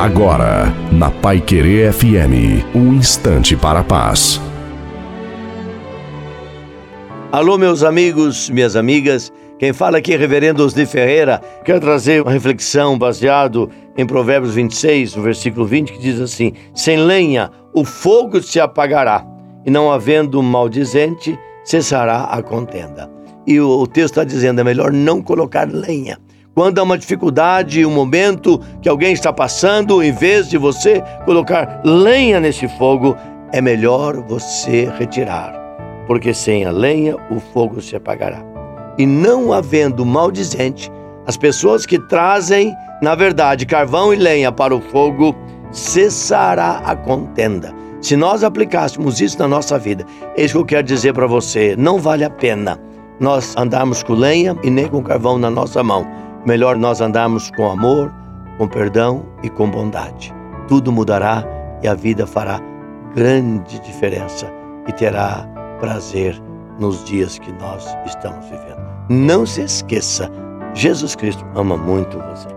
Agora, na Pai Querer FM, um instante para a paz. Alô, meus amigos, minhas amigas. Quem fala aqui é Reverendo Osni Ferreira. Quero trazer uma reflexão baseado em Provérbios 26, no versículo 20, que diz assim: Sem lenha o fogo se apagará, e não havendo maldizente, cessará a contenda. E o, texto está dizendo: é melhor não colocar lenha. Quando há uma dificuldade, um momento que alguém está passando, em vez de você colocar lenha nesse fogo, é melhor você retirar, porque sem a lenha o fogo se apagará. E não havendo maldizente, as pessoas que trazem, na verdade, carvão e lenha para o fogo, cessará a contenda. Se nós aplicássemos isso na nossa vida, é isso que eu quero dizer para você: não vale a pena nós andarmos com lenha e nem com carvão na nossa mão. Melhor nós andarmos com amor, com perdão e com bondade. Tudo mudará e a vida fará grande diferença e terá prazer nos dias que nós estamos vivendo. Não se esqueça, Jesus Cristo ama muito você.